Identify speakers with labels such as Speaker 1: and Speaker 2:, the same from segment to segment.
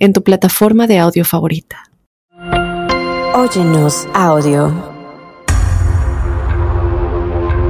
Speaker 1: en tu plataforma de audio favorita.
Speaker 2: Óyenos audio.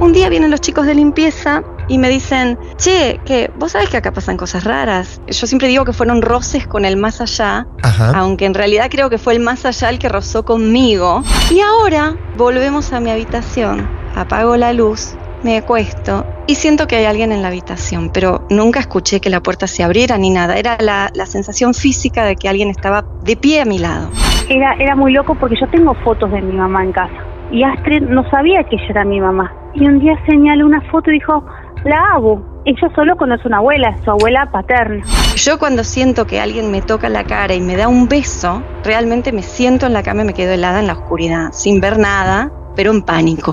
Speaker 3: Un día vienen los chicos de limpieza y me dicen, che, que vos sabés que acá pasan cosas raras. Yo siempre digo que fueron roces con el más allá, aunque en realidad creo que fue el más allá el que rozó conmigo. Y ahora volvemos a mi habitación, apago la luz me acuesto y siento que hay alguien en la habitación, pero nunca escuché que la puerta se abriera ni nada. Era la, sensación física de que alguien estaba de pie a mi lado.
Speaker 4: Era, era muy loco porque yo tengo fotos de mi mamá en casa y Astrid no sabía que ella era mi mamá. Y un día señaló una foto y dijo, la hago. Ella solo conoce una abuela, su abuela paterna.
Speaker 3: Yo cuando siento que alguien me toca la cara y me da un beso, realmente me siento en la cama y me quedo helada en la oscuridad, sin ver nada, pero en pánico.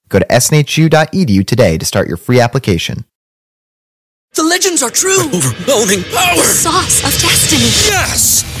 Speaker 5: Go to snhu.edu today to start your free application.
Speaker 6: The legends are true.
Speaker 7: Overwhelming power!
Speaker 8: The sauce of destiny.
Speaker 6: Yes!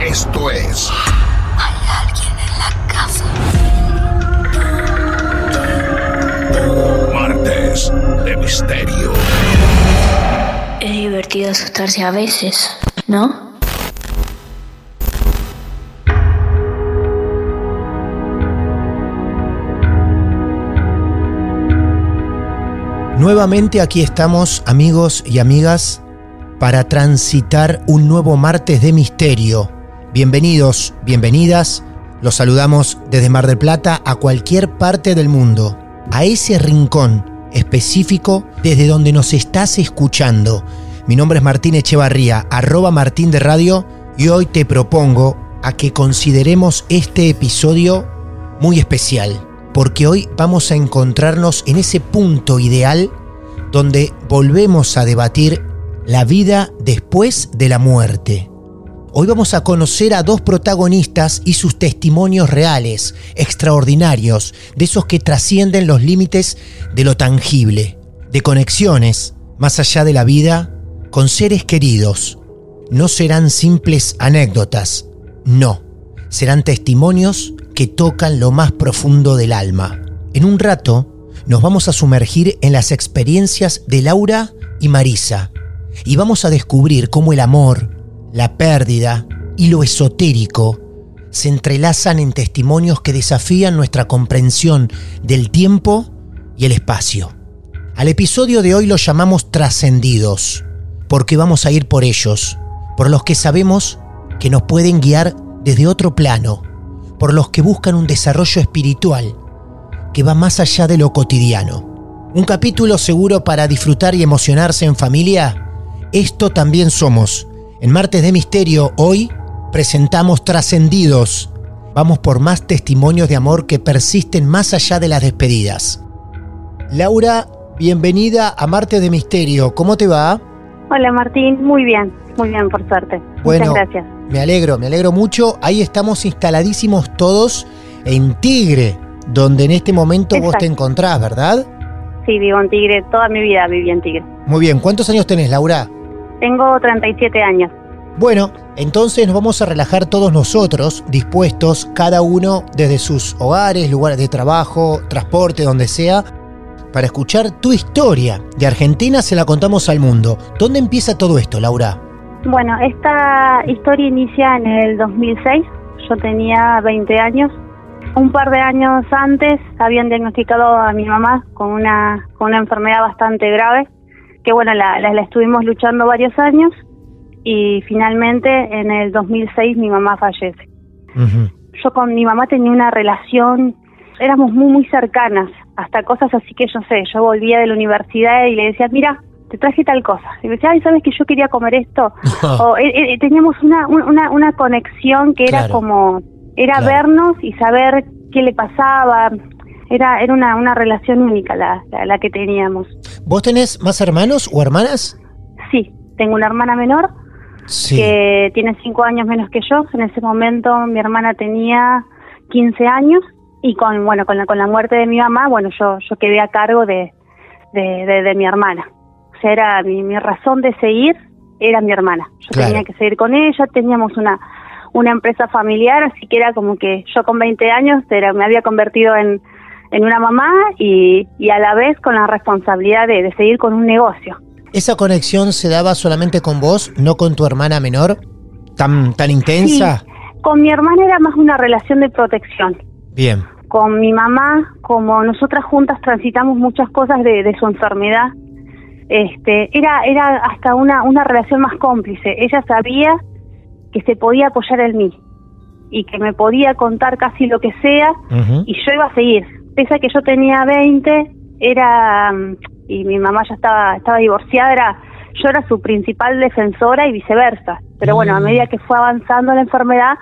Speaker 9: Esto es.
Speaker 8: Hay alguien en la casa.
Speaker 9: Martes de Misterio.
Speaker 8: Es divertido asustarse a veces, ¿no?
Speaker 10: Nuevamente aquí estamos, amigos y amigas, para transitar un nuevo martes de misterio Bienvenidos, bienvenidas. Los saludamos desde Mar del Plata a cualquier parte del mundo, a ese rincón específico desde donde nos estás escuchando. Mi nombre es Martín Echevarría, arroba Martín de Radio, y hoy te propongo a que consideremos este episodio muy especial, porque hoy vamos a encontrarnos en ese punto ideal donde volvemos a debatir la vida después de la muerte. Hoy vamos a conocer a dos protagonistas y sus testimonios reales, extraordinarios, de esos que trascienden los límites de lo tangible, de conexiones más allá de la vida con seres queridos. No serán simples anécdotas, no, serán testimonios que tocan lo más profundo del alma. En un rato nos vamos a sumergir en las experiencias de Laura y Marisa y vamos a descubrir cómo el amor, la pérdida y lo esotérico se entrelazan en testimonios que desafían nuestra comprensión del tiempo y el espacio. Al episodio de hoy lo llamamos trascendidos, porque vamos a ir por ellos, por los que sabemos que nos pueden guiar desde otro plano, por los que buscan un desarrollo espiritual que va más allá de lo cotidiano. Un capítulo seguro para disfrutar y emocionarse en familia. Esto también somos. En Martes de Misterio hoy presentamos Trascendidos. Vamos por más testimonios de amor que persisten más allá de las despedidas. Laura, bienvenida a Martes de Misterio. ¿Cómo te va?
Speaker 4: Hola Martín, muy bien, muy bien por suerte.
Speaker 10: Bueno,
Speaker 4: Muchas gracias.
Speaker 10: Me alegro, me alegro mucho. Ahí estamos instaladísimos todos en Tigre, donde en este momento vos te encontrás, ¿verdad?
Speaker 4: Sí, vivo en Tigre, toda mi vida viví en Tigre.
Speaker 10: Muy bien, ¿cuántos años tenés, Laura?
Speaker 4: Tengo 37 años.
Speaker 10: Bueno, entonces nos vamos a relajar todos nosotros, dispuestos, cada uno desde sus hogares, lugares de trabajo, transporte, donde sea, para escuchar tu historia. De Argentina se la contamos al mundo. ¿Dónde empieza todo esto, Laura?
Speaker 4: Bueno, esta historia inicia en el 2006. Yo tenía 20 años. Un par de años antes habían diagnosticado a mi mamá con una, con una enfermedad bastante grave, que bueno, la, la, la estuvimos luchando varios años y finalmente en el 2006 mi mamá fallece. Yo con mi mamá tenía una relación, éramos muy, muy cercanas, hasta cosas así que yo sé, yo volvía de la universidad y le decía, mira, te traje tal cosa. Y me decía, ay, ¿sabes que yo quería comer esto? o eh, eh, teníamos una, una, una conexión que era
Speaker 10: Claro.
Speaker 4: como, era
Speaker 10: Claro.
Speaker 4: vernos y saber qué le pasaba. Era, era una, una relación única la, la, la que teníamos.
Speaker 10: ¿Vos tenés más hermanos o hermanas?
Speaker 4: Sí, tengo una hermana menor
Speaker 10: Sí.
Speaker 4: que tiene cinco años menos que yo. En ese momento mi hermana tenía 15 años y con bueno con la, con la muerte de mi mamá, bueno yo yo quedé a cargo de, de, de- de mi hermana. O sea, era mi, mi razón de seguir era mi hermana. Yo
Speaker 10: Claro.
Speaker 4: tenía que seguir con ella, teníamos una una empresa familiar, así que era como que yo con 20 años era, me había convertido en, en una mamá y, y a la vez con la responsabilidad de, de seguir con un negocio.
Speaker 10: ¿Esa conexión se daba solamente con vos, no con tu hermana menor? ¿Tan, tan intensa?
Speaker 4: Sí, con mi hermana era más una relación de protección.
Speaker 10: Bien.
Speaker 4: Con mi mamá, como nosotras juntas transitamos muchas cosas de, de su enfermedad, este, era, era hasta una, una relación más cómplice. Ella sabía que se podía apoyar en mí y que me podía contar casi lo que sea y yo iba a seguir. Pese a que yo tenía 20, era mm, y mi mamá ya estaba estaba divorciada, era yo era su principal defensora y viceversa. Pero bueno, a medida que fue avanzando la enfermedad,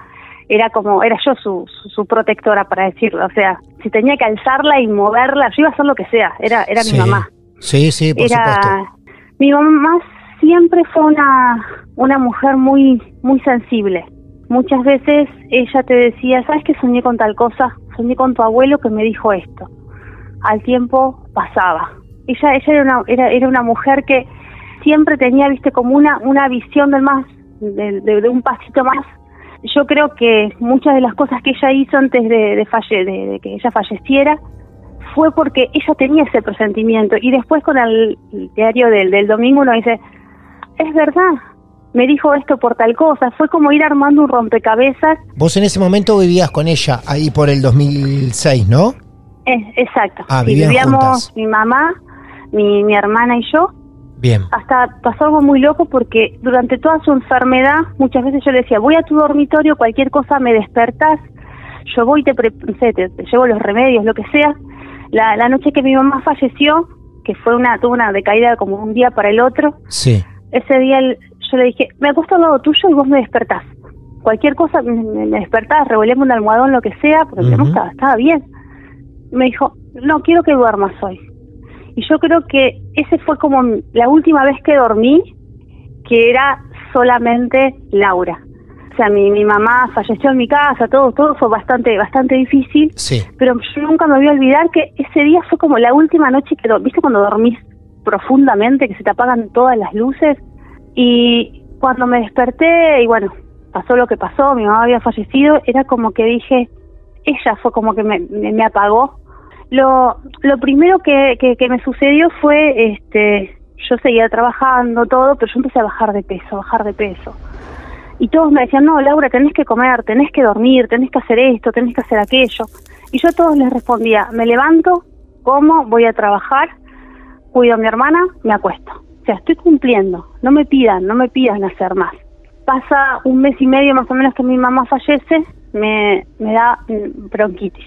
Speaker 4: era como era yo su, su, su protectora para decirlo, o sea, si tenía que alzarla y moverla, yo iba a hacer lo que sea, era era
Speaker 10: Sí.
Speaker 4: mi mamá.
Speaker 10: Sí, sí, por
Speaker 4: era
Speaker 10: supuesto.
Speaker 4: mi mamá siempre fue una una mujer muy muy sensible. Muchas veces ella te decía, ¿sabes que soñé con tal cosa? Soñé con tu abuelo que me dijo esto. Al tiempo pasaba. Ella ella era una era, era una mujer que siempre tenía, viste, como una una visión del más de, de- un pasito más. Yo creo que muchas de las cosas que ella hizo antes de, de, falle- de- de que ella falleciera fue porque ella tenía ese presentimiento y después con el diario del, del domingo uno dice, es verdad, me dijo esto por tal cosa, fue como ir armando un rompecabezas,
Speaker 10: Vos en ese momento vivías con ella ahí por el 2006, ¿no?
Speaker 4: Eh, exacto,
Speaker 10: Ah,
Speaker 4: Sí, vivíamos
Speaker 10: juntas.
Speaker 4: mi mamá, mi, mi hermana y yo,
Speaker 10: Bien.
Speaker 4: hasta pasó algo muy loco porque durante toda su enfermedad muchas veces yo le decía, voy a tu dormitorio, cualquier cosa me despertás, yo voy y te, pre- no sé, te, te llevo los remedios, lo que sea. La, la noche que mi mamá falleció, que fue una, tuvo una decaída como un día para el otro,
Speaker 10: Sí.
Speaker 4: ese día el- yo le dije, me acuesto al lado tuyo y vos me despertás. Cualquier cosa me, despertás, revolvemos un almohadón, lo que sea, porque mamá
Speaker 10: Ujú.
Speaker 4: estaba, estaba bien. Me dijo, no, quiero que duermas hoy. Y yo creo que ese fue como la última vez que dormí, que era solamente Laura. O sea, mi, mi mamá falleció en mi casa, todo, todo fue bastante, bastante difícil,
Speaker 10: Sí.
Speaker 4: pero yo nunca me voy a olvidar que ese día fue como la última noche que, ¿viste cuando dormís profundamente, que se te apagan todas las luces? Y cuando me desperté, y bueno, pasó lo que pasó, mi mamá había fallecido, era como que dije, ella fue como que me, me, apagó. Lo, lo primero que, que, que me sucedió fue, este, yo seguía trabajando todo, pero yo empecé a bajar de peso, bajar de peso. Y todos me decían, no, Laura, tenés que comer, tenés que dormir, tenés que hacer esto, tenés que hacer aquello. Y yo a todos les respondía, me levanto, como, voy a trabajar, cuido a mi hermana, me acuesto. Sea, estoy cumpliendo, no me pidan, no me pidan hacer más. Pasa un mes y medio más o menos que mi mamá fallece, me, me da mm, bronquitis.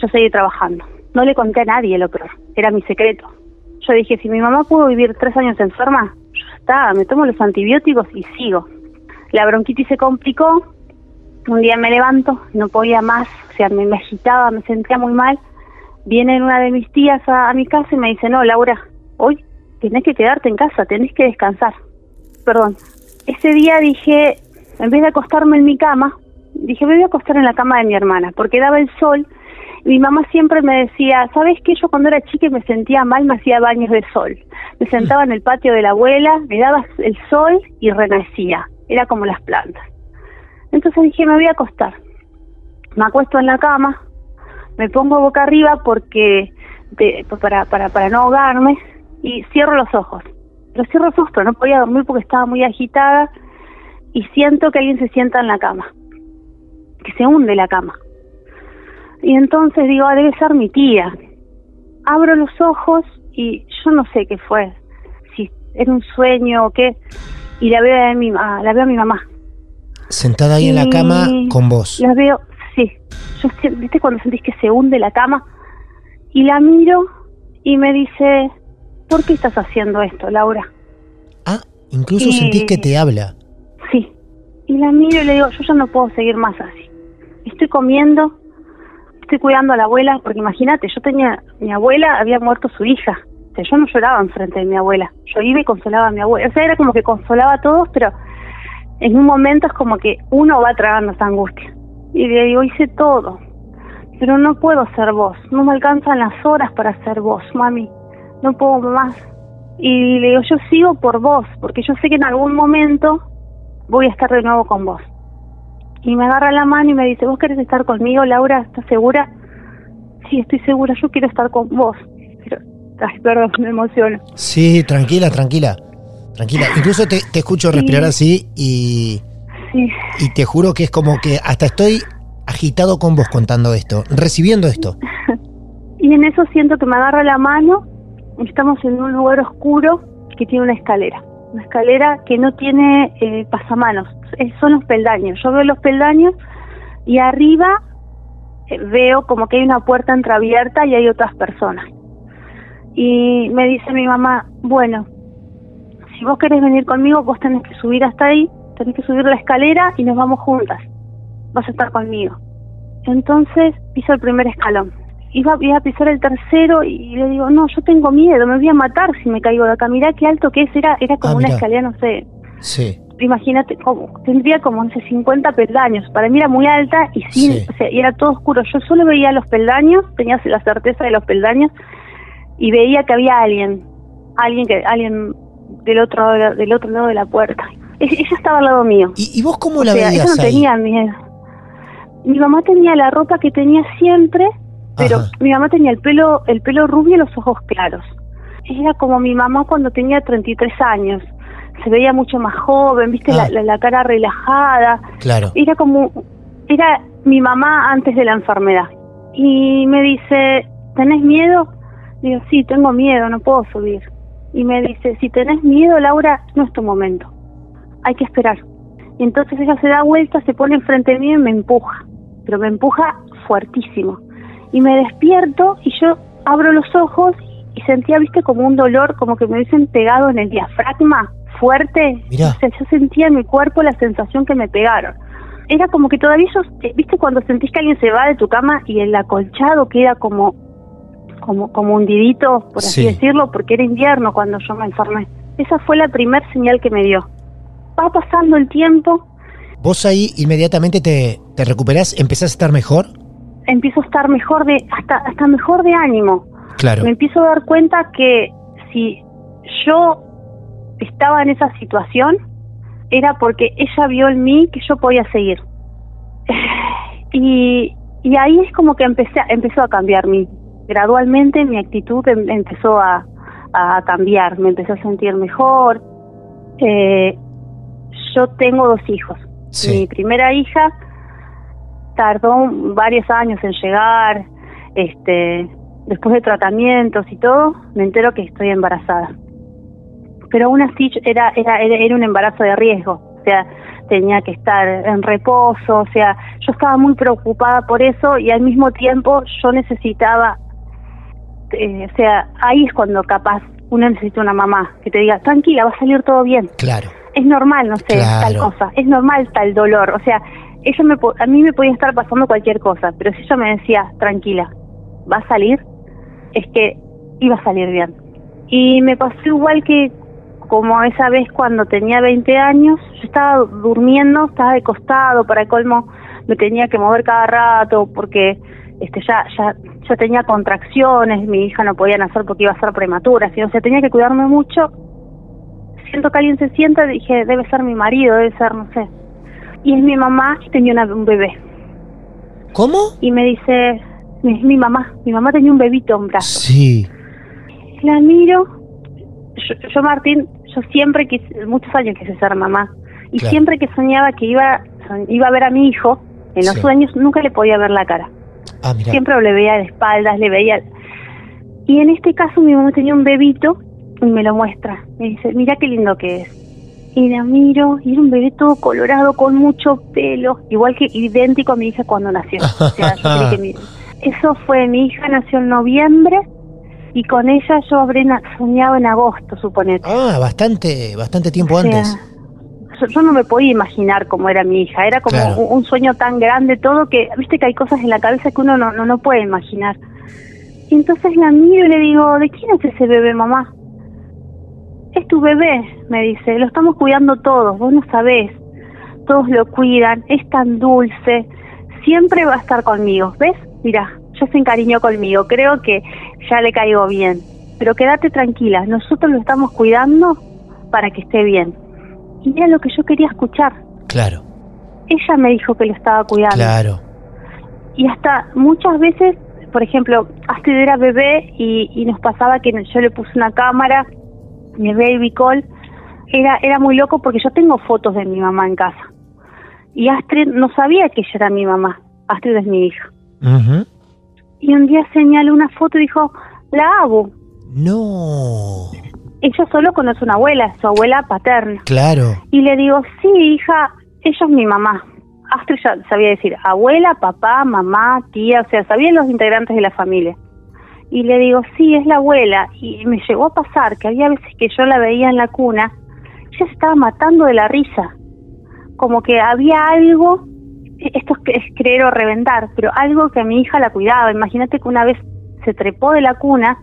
Speaker 4: Yo seguí trabajando. No le conté a nadie lo peor, era mi secreto. Yo dije, si mi mamá pudo vivir tres años enferma, yo está, me tomo los antibióticos y sigo. La bronquitis se complicó, un día me levanto, no podía más, o sea, me, agitaba, me sentía muy mal. Viene una de mis tías a, mi casa y me dice, no, Laura, hoy tenés que quedarte en casa, tenés que descansar. Perdón. Ese día dije, en vez de acostarme en mi cama, dije, me voy a acostar en la cama de mi hermana, porque daba el sol. Mi mamá siempre me decía, ¿sabes qué? Yo cuando era chica y me sentía mal, me hacía baños de sol. Me sentaba en el patio de la abuela, me daba el sol y renacía. Era como las plantas. Entonces dije, me voy a acostar. Me acuesto en la cama, me pongo boca arriba porque pues, para, para, para no ahogarme y cierro los ojos. Los cierro pero no podía dormir porque estaba muy agitada y siento que alguien se sienta en la cama, que se hunde la cama. Y entonces digo, ah, debe ser mi tía. Abro los ojos y yo no sé qué fue, si era un sueño o qué, y la veo a mi, la veo a mi mamá
Speaker 10: Sentada ahí en la cama con vos.
Speaker 4: La veo, sí. Yo, ¿Viste cuando sentís que se hunde la cama? Y la miro y me dice, ¿por qué estás haciendo esto, Laura?
Speaker 10: Ah, incluso sentís que te habla.
Speaker 4: Sí. Y la miro y le digo, yo ya no puedo seguir más así. Estoy comiendo, estoy cuidando a la abuela, porque imagínate, yo tenía, mi abuela había muerto su hija. O sea, yo no lloraba enfrente de mi abuela. Yo iba y consolaba a mi abuela. O sea, era como que consolaba a todos, pero en un momento es como que uno va tragando esa angustia. Y le digo, hice todo, pero no puedo ser vos, no me alcanzan las horas para ser vos, mami, no puedo más. Y le digo, yo sigo por vos, porque yo sé que en algún momento voy a estar de nuevo con vos. Y me agarra la mano y me dice, ¿vos querés estar conmigo, Laura? ¿Estás segura? Sí, estoy segura, yo quiero estar con vos. Pero, ay, perdón, me emociono.
Speaker 10: Sí, tranquila, tranquila. Tranquila, incluso te, escucho respirar así y, y te juro que es como que hasta estoy agitado con vos contando esto, recibiendo esto.
Speaker 4: Y en eso siento que me agarra la mano, estamos en un lugar oscuro que tiene una escalera, una escalera que no tiene eh, pasamanos, son los peldaños. Yo veo los peldaños y arriba eh, veo como que hay una puerta entreabierta y hay otras personas. Y me dice mi mamá, bueno, si vos querés venir conmigo, vos tenés que subir hasta ahí, tenés que subir la escalera y nos vamos juntas. Vas a estar conmigo. Entonces piso el primer escalón. Iba, a pisar el tercero y le digo, no, yo tengo miedo, me voy a matar si me caigo de acá. Mirá qué alto que es, era, era como ah, una escalera, no sé.
Speaker 10: Sí.
Speaker 4: Imagínate, como, tendría como, no sé, 50 peldaños. Para mí era muy alta y sin, o sea, y era todo oscuro. Yo solo veía los peldaños, tenía la certeza de los peldaños y veía que había alguien, alguien que, alguien del otro, del otro lado de la puerta. Ella estaba al lado mío.
Speaker 10: ¿Y, vos cómo la veías
Speaker 4: ella no tenía miedo. Mi mamá tenía la ropa que tenía siempre, pero mi mamá tenía el pelo, el pelo rubio y los ojos claros. Era como mi mamá cuando tenía 33 años. Se veía mucho más joven, viste la, ah. la, cara relajada.
Speaker 10: Claro.
Speaker 4: Era como, era mi mamá antes de la enfermedad. Y me dice, ¿tenés miedo? Digo, sí, tengo miedo, no puedo subir y me dice, si tenés miedo, Laura, no es tu momento, hay que esperar. Y entonces ella se da vuelta, se pone enfrente de mí y me empuja, pero me empuja fuertísimo. Y me despierto y yo abro los ojos y sentía, viste, como un dolor, como que me hubiesen pegado en el diafragma fuerte. O sea, yo sentía en mi cuerpo la sensación que me pegaron. Era como que todavía yo, viste, cuando sentís que alguien se va de tu cama y el acolchado queda como como, como hundidito, por así decirlo, porque era invierno cuando yo me enfermé. Esa fue la primera señal que me dio. Va pasando el tiempo.
Speaker 10: ¿Vos ahí inmediatamente te, te recuperás? ¿Empezás a estar mejor?
Speaker 4: Empiezo a estar mejor de, hasta, hasta mejor de ánimo.
Speaker 10: Claro.
Speaker 4: Me empiezo a dar cuenta que si yo estaba en esa situación, era porque ella vio en mí que yo podía seguir. Y, y ahí es como que empecé, empezó a cambiar mi, gradualmente mi actitud em, empezó a, cambiar, me empecé a sentir mejor. Eh, yo tengo dos hijos. Mi primera hija tardó varios años en llegar, este, después de tratamientos y todo, me entero que estoy embarazada. Pero aún así era, era, era un embarazo de riesgo, o sea, tenía que estar en reposo, o sea, yo estaba muy preocupada por eso y al mismo tiempo yo necesitaba, eh, o sea, ahí es cuando capaz uno necesita una mamá que te diga, tranquila, va a salir todo bien.
Speaker 10: Claro.
Speaker 4: Es normal, no sé, tal cosa, es normal tal dolor, o sea, ella me, a mí me podía estar pasando cualquier cosa, pero si ella me decía, tranquila, va a salir, es que iba a salir bien. Y me pasó igual que como esa vez cuando tenía 20 años, yo estaba durmiendo, estaba de costado, para colmo me tenía que mover cada rato porque este ya ya ya tenía contracciones, mi hija no podía nacer porque iba a ser prematura, o sea, tenía que cuidarme mucho. Siento que alguien se sienta, dije, debe ser mi marido, debe ser, no sé. Y es mi mamá y tenía un bebé.
Speaker 10: ¿Cómo?
Speaker 4: Y me dice, es mi mamá, mi mamá tenía un bebito en brazos.
Speaker 10: Sí.
Speaker 4: La miro, yo, Martín, yo siempre quise, muchos años quise ser mamá. Y siempre que soñaba que iba, iba a ver a mi hijo, en los sueños nunca le podía ver la cara.
Speaker 10: Ah,
Speaker 4: siempre le veía de espaldas, le veía... Y en este caso mi mamá tenía un bebito y me lo muestra. Me dice, mira qué lindo que es. Y la miro, y era un bebé todo colorado, con mucho pelo, igual que idéntico a mi hija cuando nació. o sea, yo que Eso fue, mi hija nació en noviembre y con ella yo habré soñado en agosto, suponete.
Speaker 10: Ah, bastante, bastante tiempo antes.
Speaker 4: Yo, no me podía imaginar cómo era mi hija, era como un, sueño tan grande, todo que, viste que hay cosas en la cabeza que uno no, no, no puede imaginar. Y entonces la miro y le digo, ¿de quién es ese bebé, mamá? Es tu bebé, me dice, lo estamos cuidando todos, vos no sabés. Todos lo cuidan, es tan dulce, siempre va a estar conmigo, ¿ves? Mira, ya se encariñó conmigo, creo que ya le caigo bien. Pero quédate tranquila, nosotros lo estamos cuidando para que esté bien. Y era lo que yo quería escuchar.
Speaker 10: Claro.
Speaker 4: Ella me dijo que lo estaba cuidando.
Speaker 10: Claro.
Speaker 4: Y hasta muchas veces, por ejemplo, Astrid era bebé y, y nos pasaba que yo le puse una cámara, mi baby call, era, era muy loco porque yo tengo fotos de mi mamá en casa. Y Astrid no sabía que ella era mi mamá. Astrid es mi hija. Y un día señaló una foto y dijo, la hago.
Speaker 10: No.
Speaker 4: Ella solo conoce una abuela, su abuela paterna.
Speaker 10: Claro.
Speaker 4: Y le digo, sí, hija, ella es mi mamá. Astrid ya sabía decir abuela, papá, mamá, tía, o sea, sabían los integrantes de la familia. Y le digo, sí, es la abuela. Y me llegó a pasar que había veces que yo la veía en la cuna, ella se estaba matando de la risa. Como que había algo esto es, creer o reventar, pero algo que a mi hija la cuidaba. Imagínate que una vez se trepó de la cuna,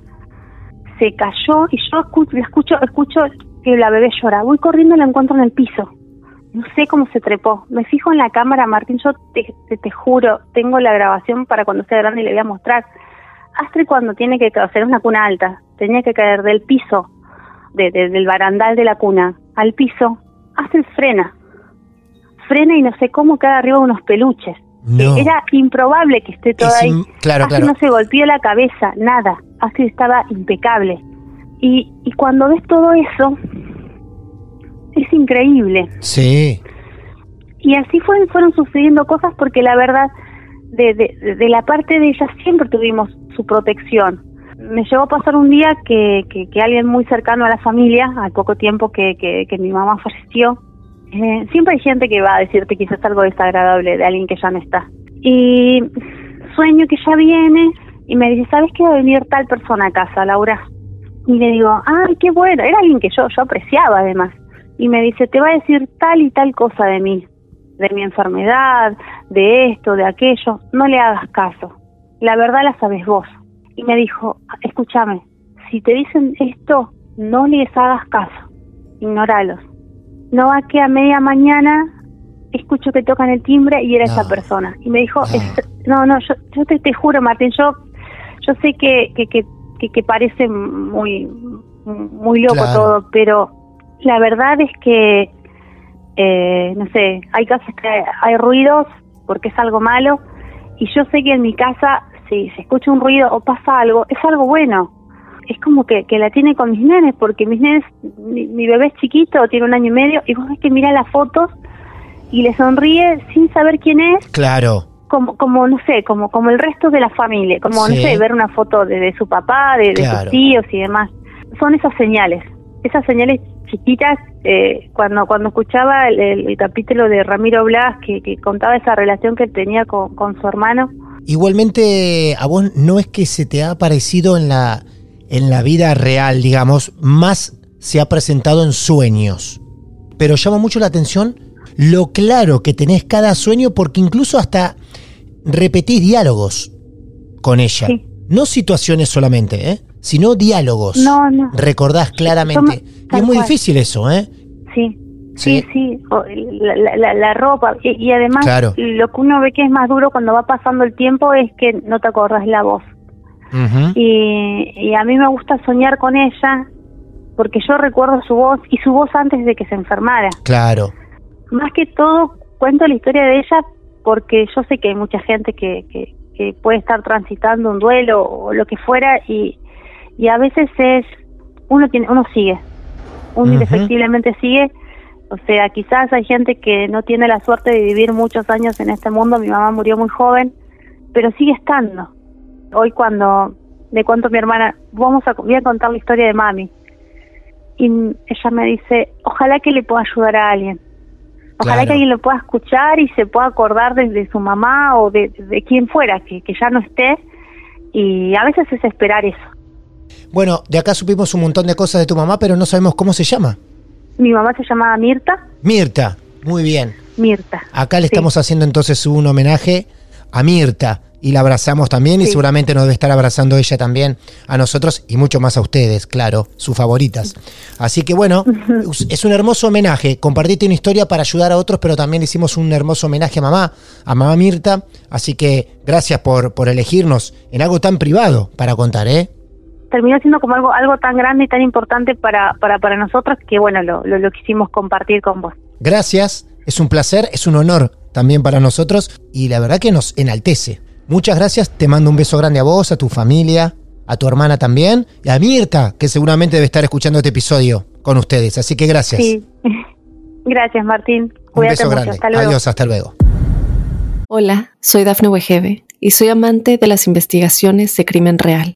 Speaker 4: se cayó y yo escucho, escucho, escucho que la bebé llora. Voy corriendo y la encuentro en el piso. No sé cómo se trepó. Me fijo en la cámara, Martín, yo te, te, juro, tengo la grabación para cuando sea grande y le voy a mostrar. Astrid cuando tiene que hacer una cuna alta, tenía que caer del piso, del barandal de la cuna, al piso. Astrid frena, frena y no sé cómo cae arriba unos peluches. Era improbable que esté todo ahí.
Speaker 10: Claro,
Speaker 4: no se golpeó la cabeza, nada. Así estaba impecable. Y, y cuando ves todo eso, es increíble.
Speaker 10: Sí.
Speaker 4: Y así fueron, fueron sucediendo cosas porque la verdad, de, de, de la parte de ella siempre tuvimos su protección. Me llegó a pasar un día que, que, alguien muy cercano a la familia, al poco tiempo que, que, que mi mamá falleció, eh, siempre hay gente que va a decirte quizás algo desagradable de alguien que ya no está. Y sueño que ya viene y me dice, ¿sabes que va a venir tal persona a casa, Laura? Y le digo, ay, qué bueno, era alguien que yo, yo apreciaba además. Y me dice, te va a decir tal y tal cosa de mí, de mi enfermedad, de esto, de aquello, no le hagas caso. La verdad la sabes vos. Y me dijo, escúchame, si te dicen esto, no les hagas caso, ignoralos no va que a media mañana escucho que tocan el timbre y era esa persona. Y me dijo, no, no, yo, yo te, te, juro, Martín, yo, yo sé que, que, que, que, parece muy, muy loco todo, pero la verdad es que, eh, no sé, hay casos que hay ruidos porque es algo malo y yo sé que en mi casa si se escucha un ruido o pasa algo, es algo bueno. es como que, que la tiene con mis nenes, porque mis nenes, mi, bebé es chiquito, tiene un año y medio, y vos ves que mira las fotos y le sonríe sin saber quién es.
Speaker 10: Claro.
Speaker 4: Como, como no sé, como, como el resto de la familia, como, no sé, ver una foto de, su papá, de, sus tíos y demás. Son esas señales, esas señales chiquitas. Eh, cuando, cuando escuchaba el, capítulo de Ramiro Blas, que, que contaba esa relación que tenía con, con su hermano,
Speaker 10: Igualmente, a vos no es que se te ha aparecido en la, en la vida real, digamos, más se ha presentado en sueños. Pero llama mucho la atención lo claro que tenés cada sueño porque incluso hasta repetís diálogos con ella. No situaciones solamente, ¿eh? Sino diálogos.
Speaker 4: No, no.
Speaker 10: Recordás claramente. y es muy difícil eso, ¿eh?
Speaker 4: Sí. Sí, sí, la, ropa. Y, además, lo que uno ve que es más duro cuando va pasando el tiempo es que no te acordás la voz. y, a mí me gusta soñar con ella porque yo recuerdo su voz y su voz antes de que se enfermara.
Speaker 10: Claro.
Speaker 4: Más que todo, cuento la historia de ella porque yo sé que hay mucha gente que, que, puede estar transitando un duelo o lo que fuera y, y a veces es uno tiene uno sigue uno indefectiblemente sigue o sea, quizás hay gente que no tiene la suerte de vivir muchos años en este mundo. Mi mamá murió muy joven, pero sigue estando. Hoy cuando le cuento a mi hermana, vamos a, voy a contar la historia de mami. Y ella me dice, ojalá que le pueda ayudar a alguien. Ojalá que alguien lo pueda escuchar y se pueda acordar de, su mamá o de, de quien fuera, que, que ya no esté. Y a veces es esperar eso.
Speaker 10: Bueno, de acá supimos un montón de cosas de tu mamá, pero no sabemos cómo se llama.
Speaker 4: Mi mamá se llamaba Mirta.
Speaker 10: Mirta, muy bien.
Speaker 4: Mirta.
Speaker 10: Acá le estamos haciendo entonces un homenaje a Mirta y la abrazamos también y seguramente nos debe estar abrazando ella también a nosotros y mucho más a ustedes, claro, sus favoritas. Así que bueno, es un hermoso homenaje. Compartiste una historia para ayudar a otros, pero también hicimos un hermoso homenaje a mamá, a mamá Mirta. Así que gracias por, por elegirnos en algo tan privado para contar, ¿eh?
Speaker 4: Terminó siendo como algo algo tan grande y tan importante para, para, para nosotros que bueno, lo, lo, quisimos compartir con vos.
Speaker 10: Gracias, es un placer, es un honor también para nosotros y la verdad que nos enaltece. Muchas gracias, te mando un beso grande a vos, a tu familia, a tu hermana también y a Mirta, que seguramente debe estar escuchando este episodio con ustedes. Así que gracias.
Speaker 4: Sí. Gracias, Martín.
Speaker 10: Cuídate un beso mucho. grande. Hasta luego. Adiós, hasta luego.
Speaker 1: Hola, soy Dafne Wegebe y soy amante de las investigaciones de crimen real.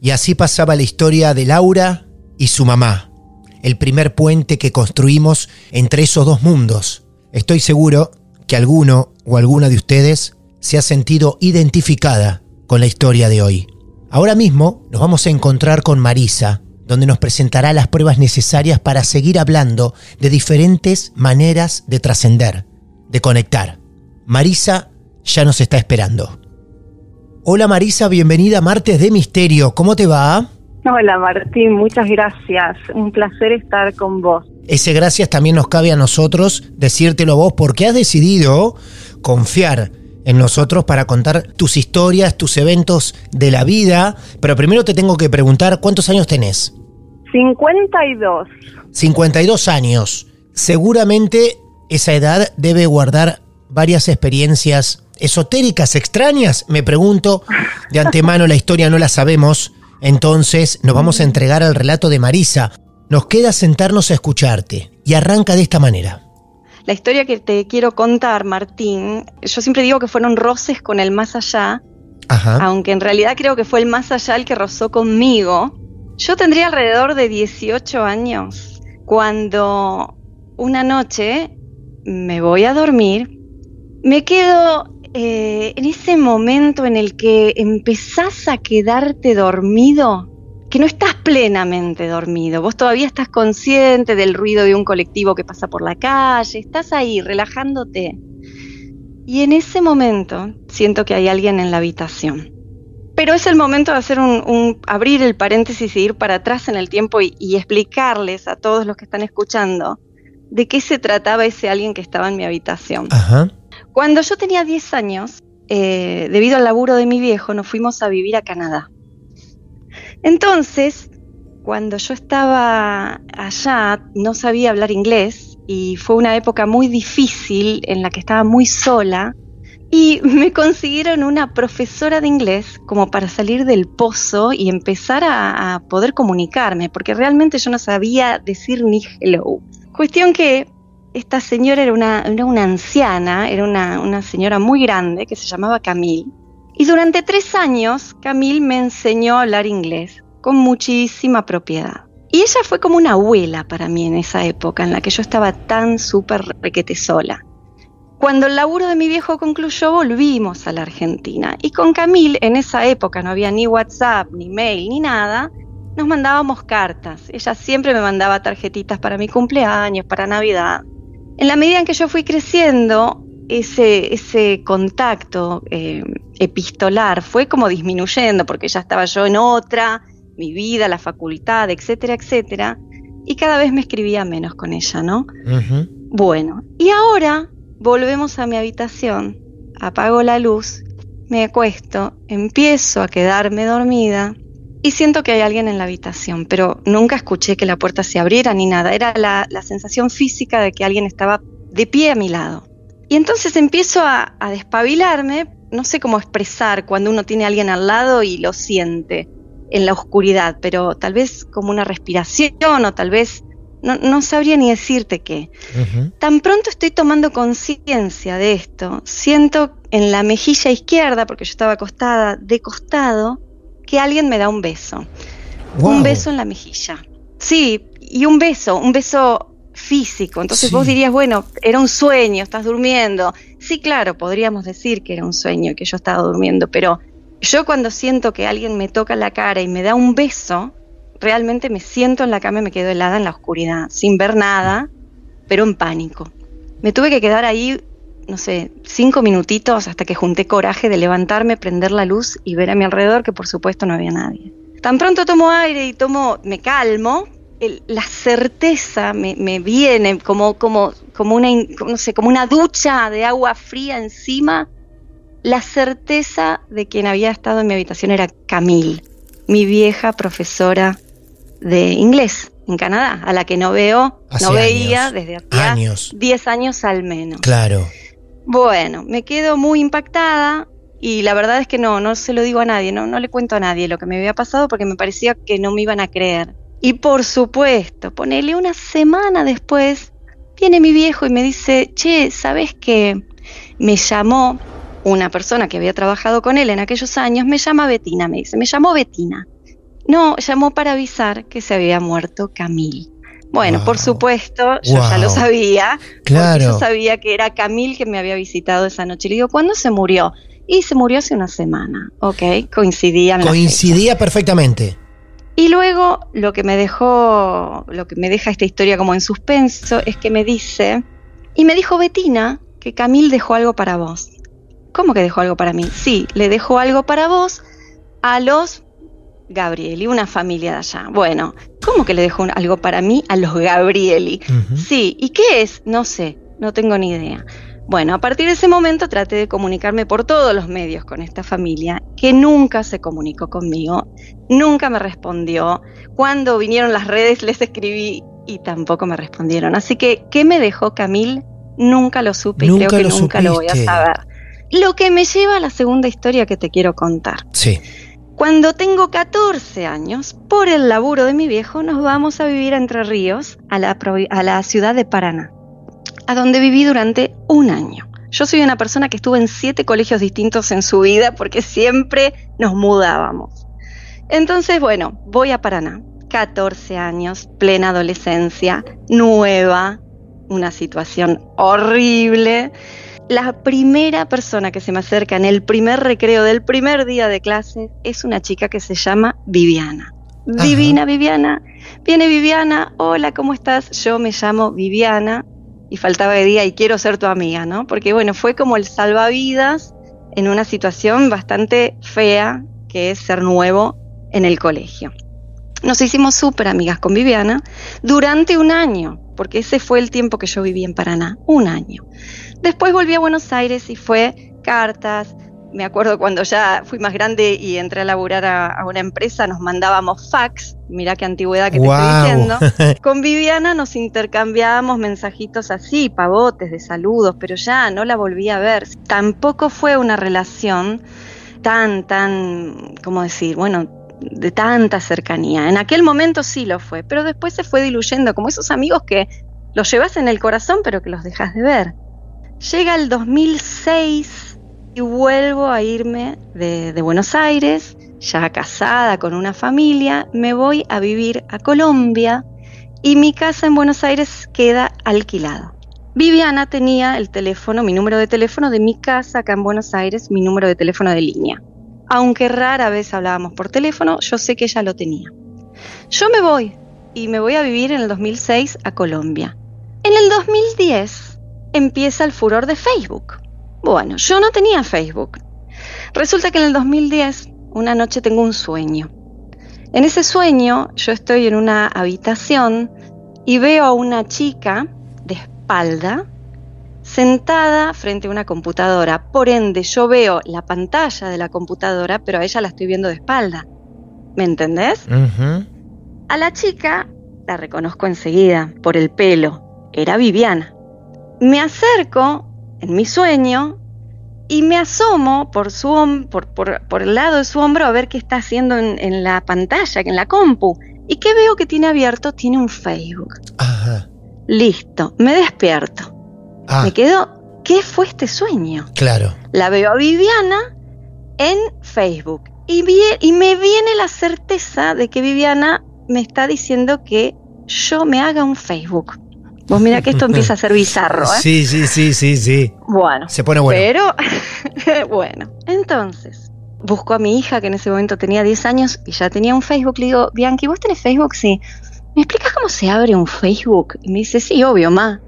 Speaker 10: Y así pasaba la historia de Laura y su mamá, el primer puente que construimos entre esos dos mundos. Estoy seguro que alguno o alguna de ustedes se ha sentido identificada con la historia de hoy. Ahora mismo nos vamos a encontrar con Marisa, donde nos presentará las pruebas necesarias para seguir hablando de diferentes maneras de trascender, de conectar. Marisa ya nos está esperando. Hola Marisa, bienvenida a Martes de Misterio. ¿Cómo te va?
Speaker 4: Hola Martín, muchas gracias. Un placer estar con vos.
Speaker 10: Ese gracias también nos cabe a nosotros decírtelo a vos porque has decidido confiar en nosotros para contar tus historias, tus eventos de la vida. Pero primero te tengo que preguntar, ¿cuántos años tenés?
Speaker 4: 52.
Speaker 10: 52 años. Seguramente esa edad debe guardar varias experiencias esotéricas, extrañas, me pregunto. De antemano la historia no la sabemos, entonces nos vamos a entregar al relato de Marisa. Nos queda sentarnos a escucharte y arranca de esta manera.
Speaker 3: La historia que te quiero contar, Martín, yo siempre digo que fueron roces con el más allá, aunque en realidad creo que fue el más allá el que rozó conmigo. Yo tendría alrededor de 18 años cuando una noche me voy a dormir, me quedo eh, en ese momento en el que empezás a quedarte dormido, que no estás plenamente dormido, vos todavía estás consciente del ruido de un colectivo que pasa por la calle, estás ahí relajándote. Y en ese momento siento que hay alguien en la habitación. Pero es el momento de hacer un, abrir el paréntesis y ir para atrás en el tiempo y, y explicarles a todos los que están escuchando de qué se trataba ese alguien que estaba en mi habitación. Ajá. Cuando yo tenía 10 años, eh, debido al laburo de mi viejo, nos fuimos a vivir a Canadá. Entonces, cuando yo estaba allá, no sabía hablar inglés y fue una época muy difícil en la que estaba muy sola y me consiguieron una profesora de inglés como para salir del pozo y empezar a, a poder comunicarme, porque realmente yo no sabía decir ni hello. Cuestión que esta señora era una, una anciana, era una, una, señora muy grande que se llamaba Camille. Y durante tres años Camille me enseñó a hablar inglés con muchísima propiedad. Y ella fue como una abuela para mí en esa época en la que yo estaba tan súper requete sola. Cuando el laburo de mi viejo concluyó, volvimos a la Argentina. Y con Camille, en esa época no había ni WhatsApp, ni mail, ni nada, nos mandábamos cartas. Ella siempre me mandaba tarjetitas para mi cumpleaños, para Navidad. En la medida en que yo fui creciendo, ese, ese contacto eh, epistolar fue como disminuyendo, porque ya estaba yo en otra, mi vida, la facultad, etcétera, etcétera, y cada vez me escribía menos con ella, ¿no? Bueno, y ahora volvemos a mi habitación, apago la luz, me acuesto, empiezo a quedarme dormida y siento que hay alguien en la habitación, pero nunca escuché que la puerta se abriera ni nada. Era la, sensación física de que alguien estaba de pie a mi lado. Y entonces empiezo a, despabilarme, no sé cómo expresar cuando uno tiene a alguien al lado y lo siente en la oscuridad, pero tal vez como una respiración o tal vez no, sabría ni decirte qué. Tan pronto estoy tomando conciencia de esto, siento en la mejilla izquierda, porque yo estaba acostada de costado, que alguien me da un beso. Un beso en la mejilla. Sí, y un beso, un beso físico. Entonces vos dirías, bueno, era un sueño, estás durmiendo. Sí, claro, podríamos decir que era un sueño, que yo estaba durmiendo, pero yo cuando siento que alguien me toca la cara y me da un beso, realmente me siento en la cama y me quedo helada en la oscuridad, sin ver nada, pero en pánico. Me tuve que quedar ahí no sé, cinco minutitos hasta que junté coraje de levantarme, prender la luz y ver a mi alrededor que por supuesto no había nadie. Tan pronto tomo aire y tomo, me calmo, la certeza me, viene como, como, como, una, no sé, como una ducha de agua fría encima. La certeza de quien había estado en mi habitación era Camille, mi vieja profesora de inglés en Canadá, a la que no veo, no veía desde hace 10 años al menos.
Speaker 10: Claro.
Speaker 3: Bueno, me quedo muy impactada y la verdad es que no, no se lo digo a nadie, no, le cuento a nadie lo que me había pasado porque me parecía que no me iban a creer. Y por supuesto, ponele una semana después, viene mi viejo y me dice, che, ¿sabes qué? Me llamó una persona que había trabajado con él en aquellos años, me llama Betina, me dice, me llamó Betina. No, llamó para avisar que se había muerto Camille. Bueno, por supuesto, yo ya lo sabía. Claro. yo sabía que era Camil que me había visitado esa noche. Le digo, ¿cuándo se murió? Y se murió hace una semana, ¿ok? Coincidían.
Speaker 10: Coincidía perfectamente.
Speaker 3: Y luego lo que me dejó, lo que me deja esta historia como en suspenso es que me dice, y me dijo Betina que Camil dejó algo para vos. ¿Cómo que dejó algo para mí? Sí, le dejó algo para vos a los Gabrieli, una familia de allá. Bueno, ¿cómo que le dejó algo para mí a los Gabrieli? Sí, ¿y qué es? No sé, no tengo ni idea. Bueno, a partir de ese momento traté de comunicarme por todos los medios con esta familia, que nunca se comunicó conmigo, nunca me respondió. Cuando vinieron las redes les escribí y tampoco me respondieron. Así que, ¿qué me dejó Camil? Nunca lo supe y creo que nunca lo voy a saber. Lo que me lleva a la segunda historia que te quiero contar.
Speaker 10: Sí.
Speaker 3: Cuando tengo 14 años, por el laburo de mi viejo, nos vamos a vivir a Entre Ríos, a la, a la ciudad de Paraná, a donde viví durante un año. Yo soy una persona que estuvo en siete colegios distintos en su vida porque siempre nos mudábamos. Entonces, bueno, voy a Paraná. 14 años, plena adolescencia, nueva, una situación horrible. La primera persona que se me acerca en el primer recreo del primer día de clase es una chica que se llama Viviana. Divina Viviana. Viene Viviana, hola, ¿cómo estás? Yo me llamo Viviana y faltaba de día y quiero ser tu amiga, ¿no? Porque bueno, fue como el salvavidas en una situación bastante fea que es ser nuevo en el colegio. Nos hicimos súper amigas con Viviana durante un año, porque ese fue el tiempo que yo viví en Paraná, un año. Después volví a Buenos Aires y fue cartas, me acuerdo cuando ya fui más grande y entré a laburar a, una empresa, nos mandábamos fax, mira qué antigüedad que te estoy diciendo. Con Viviana nos intercambiábamos mensajitos así, pavotes de saludos, pero ya no la volví a ver. Tampoco fue una relación tan, tan, ¿cómo decir? Bueno, de tanta cercanía. En aquel momento sí lo fue, pero después se fue diluyendo, como esos amigos que los llevas en el corazón, pero que los dejas de ver. Llega el 2006 y vuelvo a irme de, Buenos Aires, ya casada con una familia, me voy a vivir a Colombia y mi casa en Buenos Aires queda alquilada. Viviana tenía el teléfono, mi número de teléfono de mi casa acá en Buenos Aires, mi número de teléfono de línea. Aunque rara vez hablábamos por teléfono, yo sé que ella lo tenía. Yo me voy y me voy a vivir en el 2006 a Colombia. En el 2010 empieza el furor de Facebook. Bueno, yo no tenía Facebook. Resulta que en el 2010, una noche tengo un sueño. En ese sueño yo estoy en una habitación y veo a una chica de espalda sentada frente a una computadora. Por ende, yo veo la pantalla de la computadora, pero a ella la estoy viendo de espalda. ¿Me entendés? A la chica la reconozco enseguida por el pelo. Era Viviana. Me acerco en mi sueño y me asomo por, su por, por, el lado de su hombro a ver qué está haciendo en, la pantalla, en la compu. ¿Y qué veo que tiene abierto? Tiene un Facebook. Ajá. Listo, me despierto. Ah. Me quedo, ¿qué fue este sueño?
Speaker 10: Claro.
Speaker 3: La veo a Viviana en Facebook. Y, y me viene la certeza de que Viviana me está diciendo que yo me haga un Facebook. Vos mira que esto empieza a ser bizarro, ¿eh?
Speaker 10: Sí, sí, sí, sí, sí.
Speaker 3: Bueno.
Speaker 10: Se pone bueno.
Speaker 3: Pero, bueno, entonces, busco a mi hija que en ese momento tenía 10 años y ya tenía un Facebook. Le digo, Bianchi, ¿vos tenés Facebook? Sí. ¿Me explicas cómo se abre un Facebook? Y me dice, sí, obvio, ma.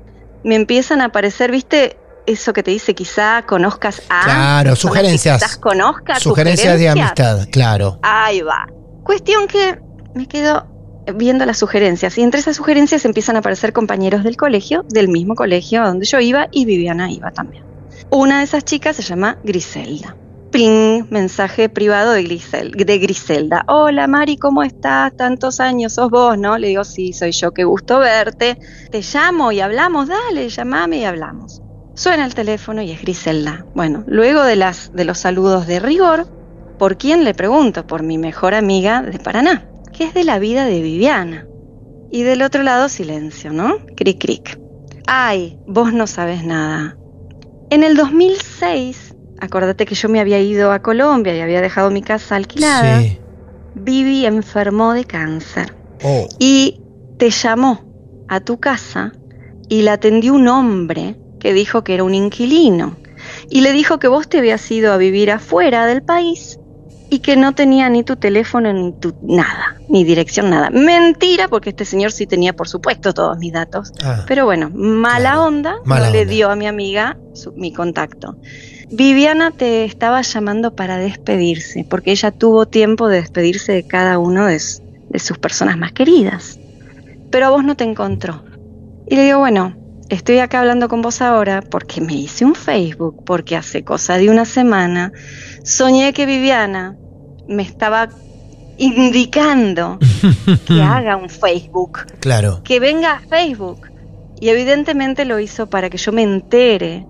Speaker 3: Me empiezan a aparecer, viste, eso que te dice quizá conozcas a.
Speaker 10: Claro, sugerencias.
Speaker 3: Quizás conozcas.
Speaker 10: Sugerencias, sugerencias de amistad, claro.
Speaker 3: Ahí va. Cuestión que me quedo viendo las sugerencias y entre esas sugerencias empiezan a aparecer compañeros del colegio, del mismo colegio a donde yo iba y Viviana iba también. Una de esas chicas se llama Griselda. Pling, mensaje privado de, Griselda. Hola Mari, ¿cómo estás? Tantos años, sos vos, ¿no? Le digo, sí, soy yo, qué gusto verte. Te llamo y hablamos, dale, llamame y hablamos. Suena el teléfono y es Griselda. Bueno, luego de, las, de los saludos de rigor, ¿por quién le pregunto? Por mi mejor amiga de Paraná que es de la vida de Viviana. Y del otro lado, silencio, ¿no? Cric, cric. Ay, vos no sabes nada. En el 2006, acordate que yo me había ido a Colombia y había dejado mi casa alquilada. Sí. Vivi enfermó de cáncer. Oh. Y te llamó a tu casa y la atendió un hombre que dijo que era un inquilino. Y le dijo que vos te habías ido a vivir afuera del país y que no tenía ni tu teléfono ni tu nada, ni dirección, nada. Mentira, porque este señor sí tenía, por supuesto, todos mis datos. Ah. Pero bueno, mala onda, no le dio a mi amiga mi contacto. Viviana te estaba llamando para despedirse, porque ella tuvo tiempo de despedirse de cada uno de, de sus personas más queridas. Pero a vos no te encontró. Y le digo, bueno, estoy acá hablando con vos ahora porque me hice un Facebook, porque hace cosa de una semana soñé que Viviana me estaba indicando que haga un Facebook.
Speaker 10: Claro.
Speaker 3: Que venga a Facebook. Y evidentemente lo hizo para que yo me entere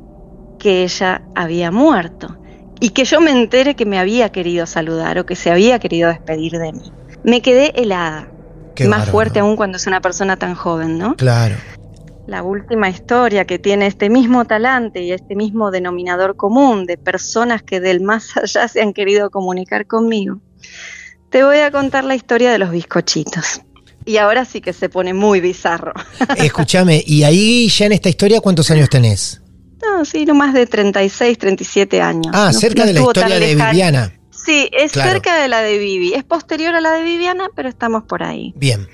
Speaker 3: que ella había muerto. Y que yo me entere que me había querido saludar o que se había querido despedir de mí. Me quedé helada. Más fuerte aún cuando es una persona tan joven, ¿no?
Speaker 10: Claro.
Speaker 3: La última historia que tiene este mismo talante y este mismo denominador común de personas que del más allá se han querido comunicar conmigo. Te voy a contar la historia de los bizcochitos. y ahora sí que se pone muy bizarro.
Speaker 10: Escúchame, y ahí ya en esta historia, ¿cuántos años tenés?
Speaker 3: No, sí, no más de 36, 37 años.
Speaker 10: Ah, cerca de la historia de Viviana.
Speaker 3: Sí, es cerca de la de Vivi. Es posterior a la de Viviana, pero estamos por ahí.
Speaker 10: Bien.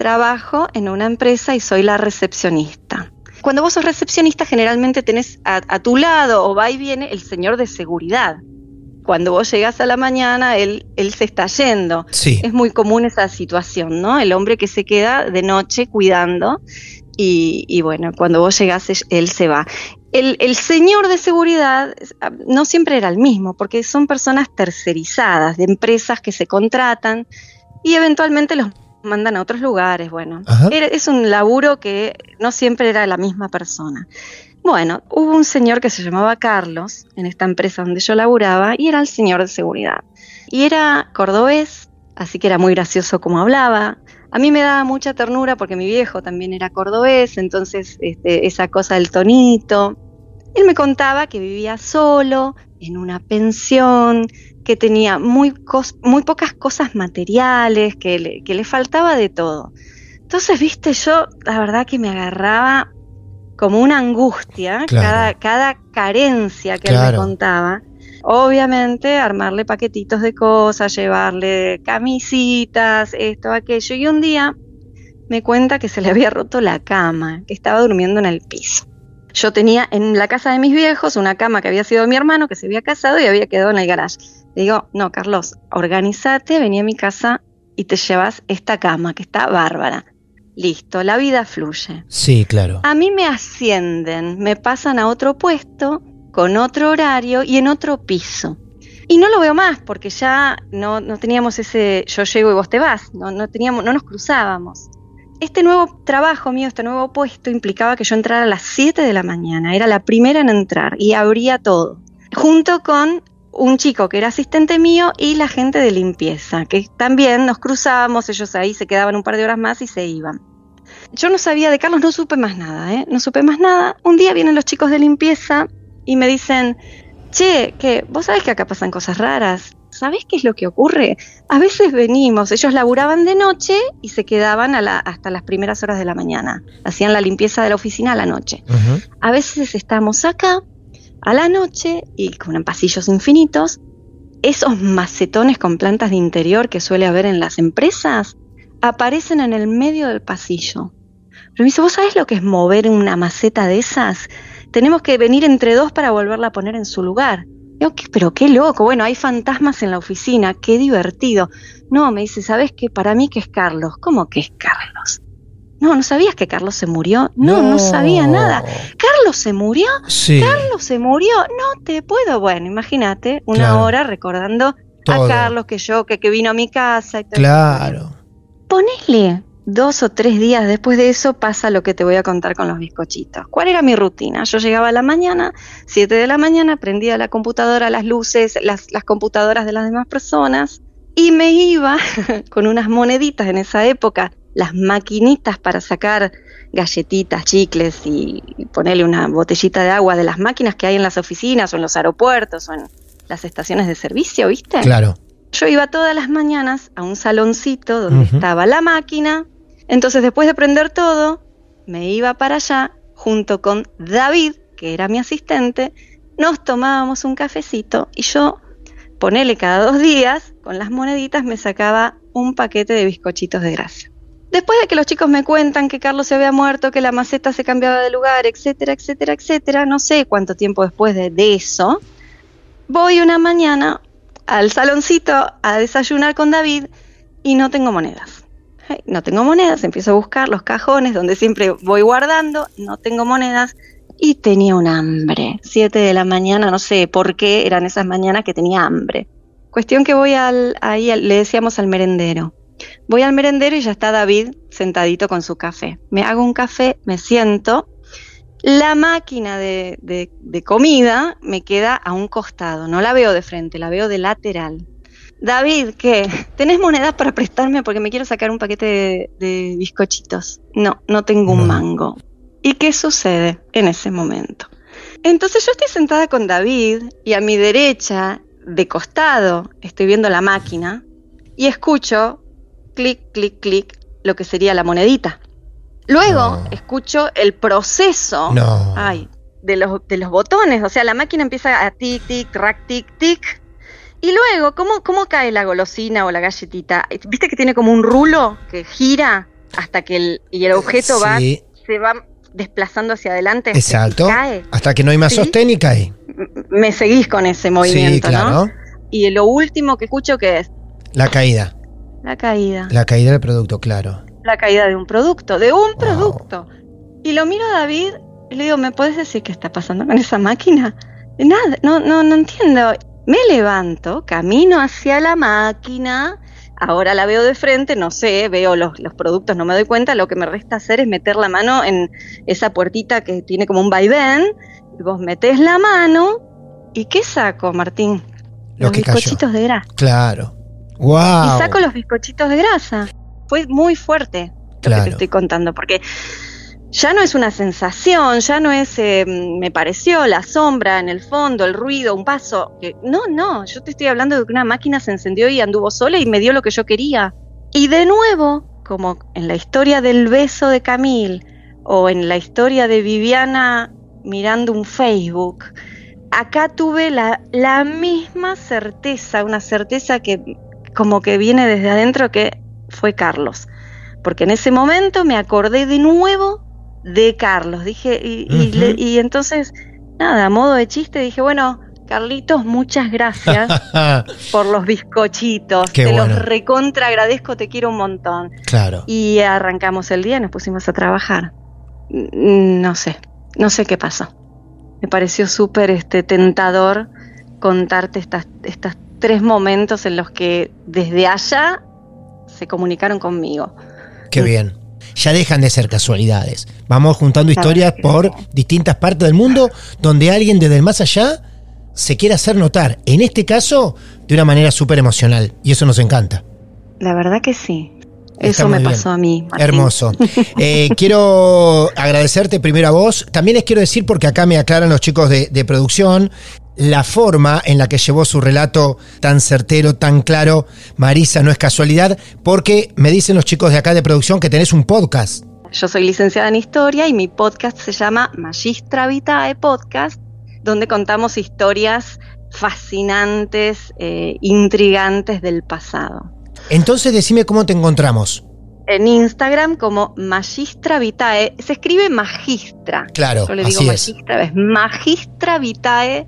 Speaker 3: Trabajo en una empresa y soy la recepcionista. Cuando vos sos recepcionista, generalmente tenés a, a tu lado o va y viene el señor de seguridad cuando vos llegás a la mañana, él, él se está yendo.
Speaker 10: Sí.
Speaker 3: Es muy común esa situación, ¿no? El hombre que se queda de noche cuidando y, bueno, cuando vos llegás, él se va. El, el, señor de seguridad ah, no siempre era el mismo, porque son personas tercerizadas, de empresas que se contratan y eventualmente los mandan a otros lugares. Bueno, es un laburo que no siempre era la misma persona. Bueno, hubo un señor que se llamaba Carlos en esta empresa donde yo laburaba y era el señor de seguridad. Y era cordobés, así que era muy gracioso como hablaba. A mí me daba mucha ternura porque mi viejo también era cordobés, entonces este, esa cosa del tonito. Él me contaba que vivía solo, en una pensión, que tenía muy, muy pocas cosas materiales, que le, que le faltaba de todo. Entonces, viste, yo la verdad que me agarraba como una angustia, cada, cada carencia que él me contaba. Obviamente, armarle paquetitos de cosas, llevarle camisitas, esto, aquello. Y un día me cuenta que se le había roto la cama, que estaba durmiendo en el piso. Yo tenía en la casa de mis viejos una cama que había sido de mi hermano, que se había casado y había quedado en el garage. Le digo, no, Carlos, organizate, vení a mi casa y te llevas esta cama, que está bárbara listo, la vida fluye.
Speaker 10: Sí, claro.
Speaker 3: A mí me ascienden, me pasan a otro puesto, con otro horario y en otro piso. Y no lo veo más porque ya no, teníamos ese yo llego y vos te vas, no, no, teníamos, no nos cruzábamos. Este nuevo trabajo mío, este nuevo puesto implicaba que yo entrara a las 7 de la mañana, era la primera en entrar y abría todo, junto con un chico que era asistente mío y la gente de limpieza, que también nos cruzábamos, ellos ahí se quedaban un par de horas más y se iban. Yo no sabía de Carlos, no supe más nada, ¿eh? No supe más nada. Un día vienen los chicos de limpieza y me dicen, che, que vos sabés que acá pasan cosas raras. ¿Sabés qué es lo que ocurre? A veces venimos, ellos laburaban de noche y se quedaban hasta las primeras horas de la mañana. Hacían la limpieza de la oficina a la noche. A veces estamos acá a la noche y con pasillos infinitos. Esos macetones con plantas de interior que suele haber en las empresas aparecen en el medio del pasillo. Pero me dice, ¿vos sabés lo que es mover una maceta de esas? Tenemos que venir entre dos para volverla a poner en su lugar. Pero qué loco, bueno, hay fantasmas en la oficina, qué divertido. No, me dice, ¿sabes qué? Para mí que es Carlos. ¿Cómo que es Carlos? No, ¿no sabías que Carlos se murió? No, no, sabía nada. ¿Carlos se murió?
Speaker 10: Sí.
Speaker 3: ¿Carlos se murió? No te puedo. Bueno, imagínate, una hora recordando a Carlos, que yo, que, que vino a mi casa. Y
Speaker 10: todo claro.
Speaker 3: Ponele dos o tres días después de eso pasa lo que te voy a contar con los bizcochitos. ¿Cuál era mi rutina? Yo llegaba a la mañana, 7 de la mañana, prendía la computadora, las luces, las, computadoras de las demás personas y me iba con unas moneditas en esa época, las maquinitas para sacar galletitas, chicles y, y ponerle una botellita de agua de las máquinas que hay en las oficinas o en los aeropuertos o en las estaciones de servicio, ¿viste?
Speaker 10: Claro.
Speaker 3: Yo iba todas las mañanas a un saloncito donde estaba la máquina, entonces después de prender todo, me iba para allá junto con David, que era mi asistente, nos tomábamos un cafecito y yo, ponele cada dos días, con las moneditas me sacaba un paquete de bizcochitos de grasa. Después de que los chicos me cuentan que Carlos se había muerto, que la maceta se cambiaba de lugar, etcétera, etcétera, etcétera, no sé cuánto tiempo después de, de eso, voy una mañana al saloncito a desayunar con David y no tengo monedas. No tengo monedas, empiezo a buscar los cajones donde siempre voy guardando, no tengo monedas y tenía un hambre. Siete de la mañana, no sé por qué eran esas mañanas que tenía hambre. Cuestión que voy al, ahí, le decíamos al merendero. Voy al merendero y ya está David sentadito con su café. Me hago un café, me siento la máquina de, comida me queda a un costado, no la veo de frente, la veo de lateral. David, ¿qué? ¿Tenés monedas para prestarme porque me quiero sacar un paquete de, bizcochitos? No, no tengo un mango. ¿Y qué sucede en ese momento? Entonces yo estoy sentada con David y a mi derecha, de costado, estoy viendo la máquina y escucho clic, clic, clic lo que sería la monedita. Luego escucho el proceso ay, de, los, de los botones, o sea, la máquina empieza a tic, tic, rack, tic, tic. Y luego, ¿cómo, ¿cómo cae la golosina o la galletita? ¿Viste que tiene como un rulo que gira hasta que el, y el objeto va, se va desplazando hacia adelante?
Speaker 10: Exacto. Cae? Hasta que no hay más sostén y cae.
Speaker 3: Me seguís con ese movimiento, sí, claro. ¿no? Y lo último que escucho que es...
Speaker 10: La caída.
Speaker 3: La caída.
Speaker 10: La caída del producto, claro.
Speaker 3: La caída de un producto, de un producto. Y lo miro a David y le digo, ¿me puedes decir qué está pasando con esa máquina? Nada, no, no, no entiendo. Me levanto, camino hacia la máquina, ahora la veo de frente, no sé, veo los, los, productos, no me doy cuenta, lo que me resta hacer es meter la mano en esa puertita que tiene como un vaivén, y vos metés la mano, ¿y qué saco, Martín? los bizcochitos de grasa.
Speaker 10: Claro. Wow.
Speaker 3: Y saco los bizcochitos de grasa. Fue muy fuerte lo que te estoy contando, porque ya no es una sensación, ya no es, eh, me pareció la sombra en el fondo, el ruido, un paso. no, no, yo te estoy hablando de que una máquina se encendió y anduvo sola y me dio lo que yo quería. Y de nuevo, como en la historia del beso de Camille o en la historia de Viviana mirando un Facebook, acá tuve la, la misma certeza, una certeza que como que viene desde adentro que fue Carlos. Porque en ese momento me acordé de nuevo de Carlos. Dije, y, y, entonces, nada, a modo de chiste, dije, bueno, Carlitos, muchas gracias por los bizcochitos. te los recontra agradezco, te quiero un montón.
Speaker 10: Claro.
Speaker 3: Y arrancamos el día, nos pusimos a trabajar. No sé, no sé qué pasó me pareció súper este, tentador contarte estas, estos tres momentos en los que desde allá se comunicaron conmigo.
Speaker 10: Qué bien. Ya dejan de ser casualidades. Vamos juntando historias por distintas partes del mundo donde alguien desde el más allá se quiere hacer notar. En este caso, de una manera súper emocional. Y eso nos encanta.
Speaker 3: La verdad que sí. Eso me pasó a mí.
Speaker 10: Hermoso. Eh, quiero agradecerte primero a vos. También les quiero decir, porque acá me aclaran los chicos de, de producción, la forma en la que llevó su relato tan certero, tan claro, Marisa, no es casualidad, porque me dicen los chicos de acá de producción que tenés un podcast.
Speaker 3: Yo soy licenciada en historia y mi podcast se llama Magistra Vitae Podcast, donde contamos historias fascinantes, eh, intrigantes del pasado.
Speaker 10: Entonces decime cómo te encontramos.
Speaker 3: En Instagram como Magistra Vitae. Se escribe Magistra.
Speaker 10: Claro.
Speaker 3: Yo le digo Magistra, es Magistra Vitae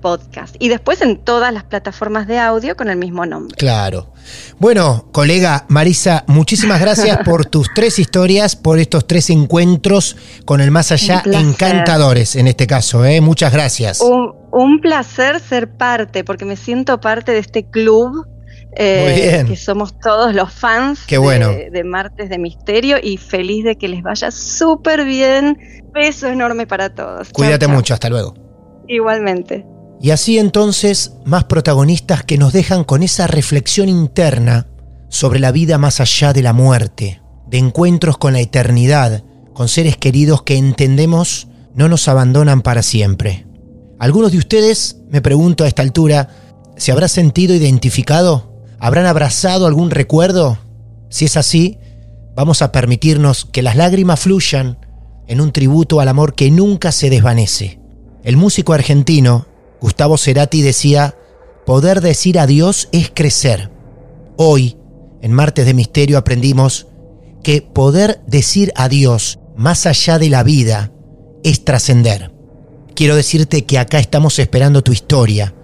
Speaker 3: Podcast. Y después en todas las plataformas de audio con el mismo nombre.
Speaker 10: Claro. Bueno, colega Marisa, muchísimas gracias por tus tres historias, por estos tres encuentros con el más allá encantadores en este caso. ¿eh? Muchas gracias.
Speaker 3: Un, un placer ser parte, porque me siento parte de este club eh, que somos todos los fans de, Martes de Misterio y feliz de que les vaya súper bien. Beso enorme para todos.
Speaker 10: Cuídate mucho, hasta luego.
Speaker 3: Igualmente.
Speaker 10: Y así entonces, más protagonistas que nos dejan con esa reflexión interna sobre la vida más allá de la muerte, de encuentros con la eternidad, con seres queridos que entendemos no nos abandonan para siempre. Algunos de ustedes, me pregunto a esta altura, ¿se habrá sentido identificado ¿Habrán abrazado algún recuerdo? Si es así, vamos a permitirnos que las lágrimas fluyan en un tributo al amor que nunca se desvanece. El músico argentino, Gustavo Cerati, decía, poder decir adiós es crecer. Hoy, en Martes de Misterio, aprendimos que poder decir adiós más allá de la vida es trascender. Quiero decirte que acá estamos esperando tu historia,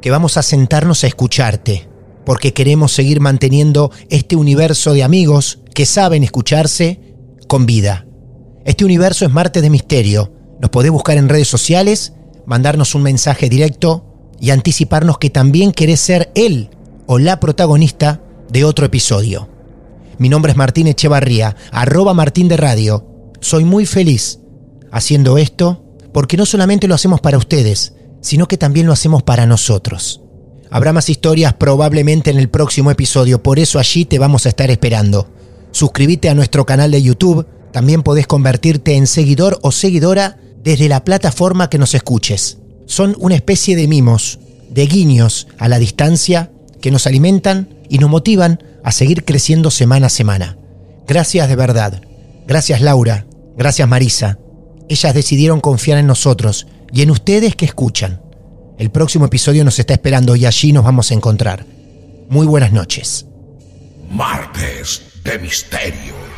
Speaker 10: que vamos a sentarnos a escucharte porque queremos seguir manteniendo este universo de amigos que saben escucharse con vida. Este universo es Marte de Misterio. Nos podés buscar en redes sociales, mandarnos un mensaje directo y anticiparnos que también querés ser él o la protagonista de otro episodio. Mi nombre es Martín Echevarría, arroba Martín de Radio. Soy muy feliz haciendo esto porque no solamente lo hacemos para ustedes, sino que también lo hacemos para nosotros. Habrá más historias probablemente en el próximo episodio, por eso allí te vamos a estar esperando. Suscríbete a nuestro canal de YouTube, también podés convertirte en seguidor o seguidora desde la plataforma que nos escuches. Son una especie de mimos, de guiños a la distancia que nos alimentan y nos motivan a seguir creciendo semana a semana. Gracias de verdad. Gracias Laura. Gracias Marisa. Ellas decidieron confiar en nosotros y en ustedes que escuchan. El próximo episodio nos está esperando y allí nos vamos a encontrar. Muy buenas noches.
Speaker 9: Martes de Misterio.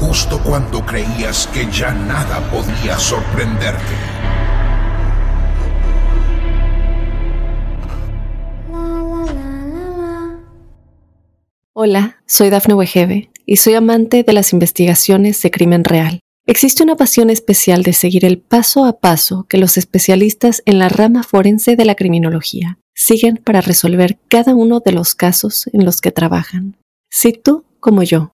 Speaker 9: Justo cuando creías que ya nada podía sorprenderte.
Speaker 1: Hola, soy Dafne Wegebe y soy amante de las investigaciones de crimen real. Existe una pasión especial de seguir el paso a paso que los especialistas en la rama forense de la criminología siguen para resolver cada uno de los casos en los que trabajan. Si tú, como yo,